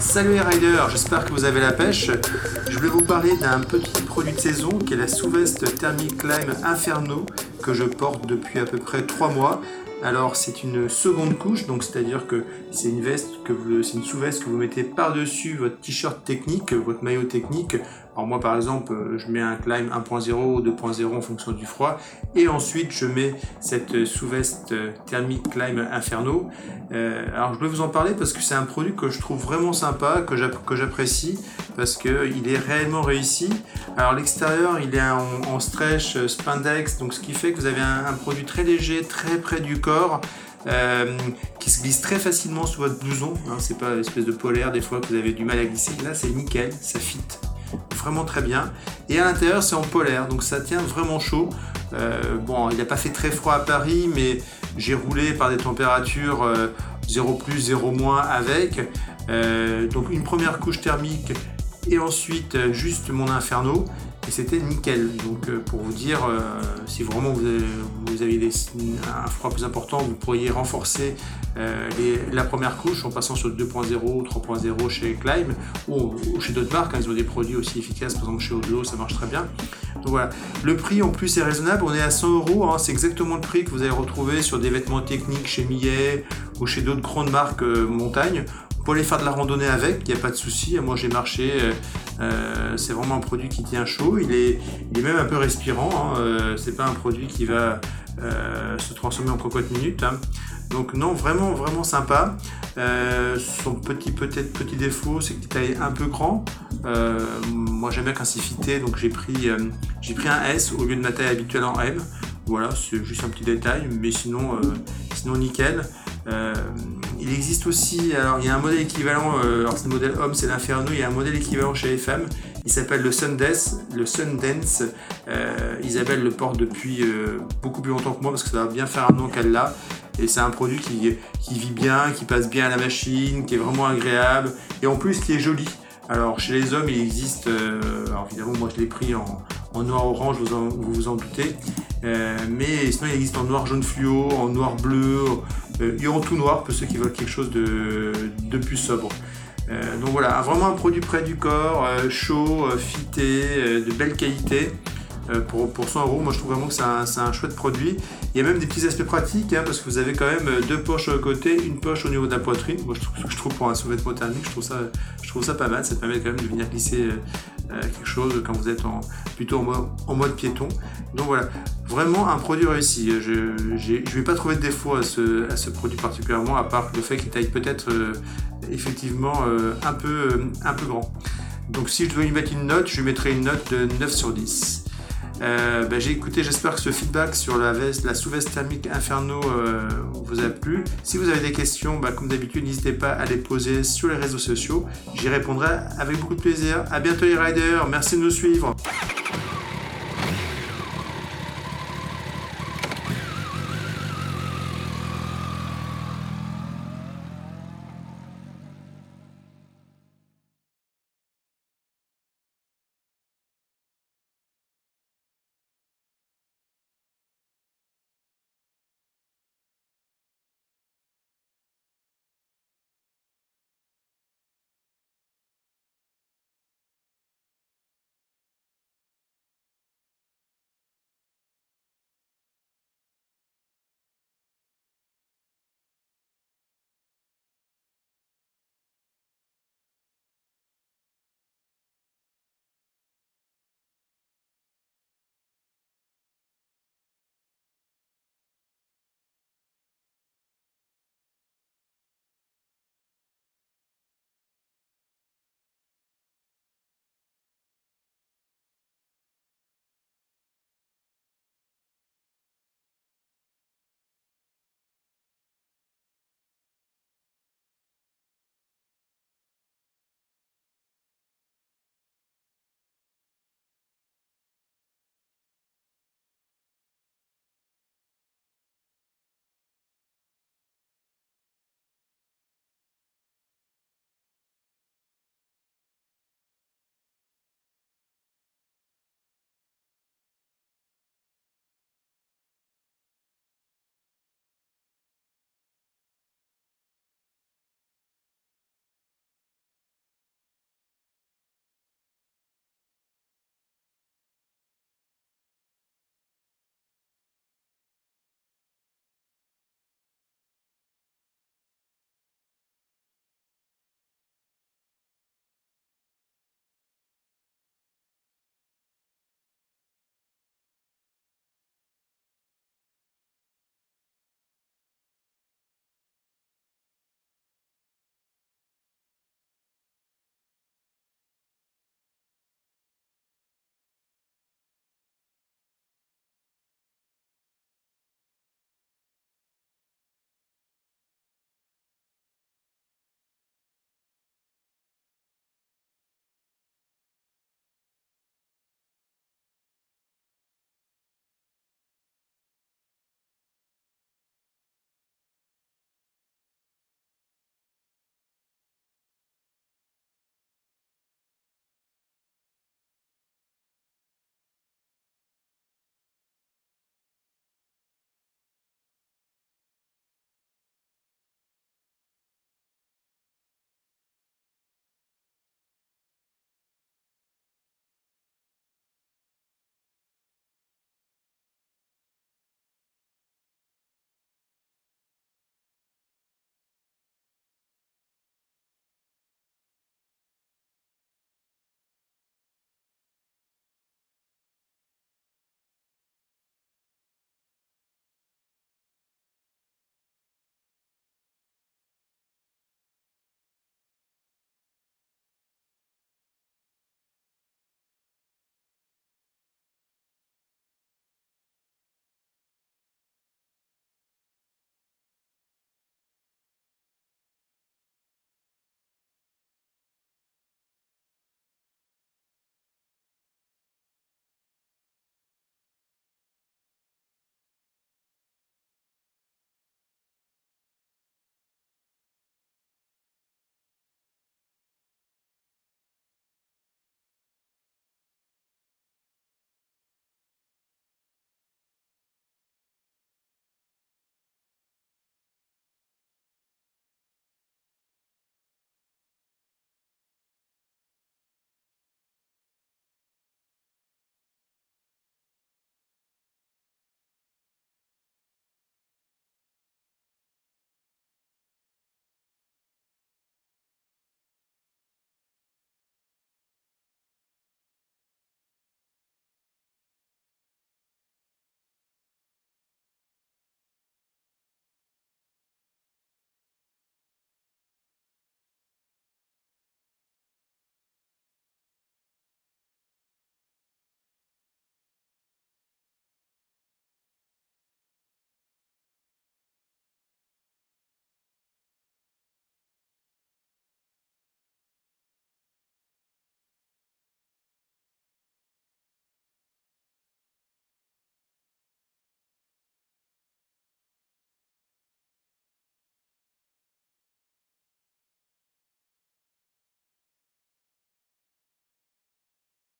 Salut les riders, j'espère que vous avez la pêche. Je voulais vous parler d'un petit produit de saison qui est la sous-veste Thermic Climb Inferno que je porte depuis à peu près 3 mois. Alors c'est une seconde couche, donc c'est-à-dire que c'est une veste que c'est une sous-veste que vous mettez par-dessus votre t-shirt technique, votre maillot technique. Alors moi par exemple, je mets un climb 1.0 ou 2.0 en fonction du froid, et ensuite je mets cette sous-veste thermique climb Inferno. Euh, alors je voulais vous en parler parce que c'est un produit que je trouve vraiment sympa, que j'apprécie, parce qu'il est réellement réussi. Alors l'extérieur il est en, stretch spandex, donc ce qui fait que vous avez un, produit très léger, très près du corps euh, qui se glisse très facilement sous votre blouson. Hein, c'est pas une espèce de polaire des fois que vous avez du mal à glisser. Là, c'est nickel, ça fit vraiment très bien. Et à l'intérieur, c'est en polaire, donc ça tient vraiment chaud. Euh, bon, il n'a pas fait très froid à Paris, mais j'ai roulé par des températures 0 euh, plus, 0 moins avec. donc une première couche thermique et ensuite juste mon inferno et c'était nickel. Donc euh, pour vous dire, euh, si vraiment vous avez, des, un froid plus important, vous pourriez renforcer euh, la première couche en passant sur 2.0 ou 3.0 chez Climb ou, chez d'autres marques. Hein. ils ont des produits aussi efficaces, par exemple chez Odlo, ça marche très bien. Donc voilà, le prix en plus est raisonnable, on est à 100 euros, hein. c'est exactement le prix que vous allez retrouver sur des vêtements techniques chez Millet ou chez d'autres grandes marques montagne. Pour aller faire de la randonnée avec, il n'y a pas de souci. Moi j'ai marché, euh, euh, c'est vraiment un produit qui tient chaud. Il est, il est même un peu respirant. Hein. Euh, c'est pas un produit qui va se transformer en cocotte minute. Hein. Donc non, vraiment vraiment sympa. son petit peut-être petit défaut, c'est qu'il est un peu grand. moi j'aime bien c'est fité, donc j'ai pris j'ai pris un S au lieu de ma taille habituelle en M. Voilà, c'est juste un petit détail, mais sinon sinon nickel. Euh, il existe aussi, alors il y a un modèle équivalent, euh, alors c'est le modèle homme, c'est l'Inferno, il y a un modèle équivalent chez les femmes, il s'appelle le Sundance. Le Sundance, euh, Isabelle le porte depuis beaucoup plus longtemps que moi parce que ça va bien faire un an qu'elle l'a. Et c'est un produit qui, qui, vit bien, qui passe bien à la machine, qui est vraiment agréable et en plus qui est joli. Alors chez les hommes, il existe, alors évidemment moi je l'ai pris en, en noir orange, vous, vous vous en doutez, mais sinon il existe en noir jaune fluo, en noir bleu, euh, il y aura tout noir pour ceux qui veulent quelque chose de, plus sobre. Euh, donc voilà, vraiment un produit près du corps, euh, chaud, fité, de belle qualité. Pour, pour, 100 euros, moi je trouve vraiment que c'est un, chouette produit. Il y a même des petits aspects pratiques hein, parce que vous avez quand même deux poches sur le côté, une poche au niveau de la poitrine. Moi je trouve, je trouve pour un sous-vêtement thermique, je trouve, ça, je trouve ça pas mal. Ça permet quand même de venir glisser quelque chose quand vous êtes plutôt en mode, piéton. Donc voilà, vraiment un produit réussi. Je ne vais pas trouver de défaut à ce, produit particulièrement, à part le fait qu'il taille peut-être euh, effectivement euh, un, peu, euh, un peu grand. Donc si je devais lui mettre une note, je lui mettrais une note de 9 sur 10. Euh, ben, j'ai écouté, j'espère que ce feedback sur la veste, la sous-veste thermique Inferno euh, vous a plu. Si vous avez des questions, ben, comme d'habitude, n'hésitez pas à les poser sur les réseaux sociaux. J'y répondrai avec beaucoup de plaisir. À bientôt les riders, merci de nous suivre.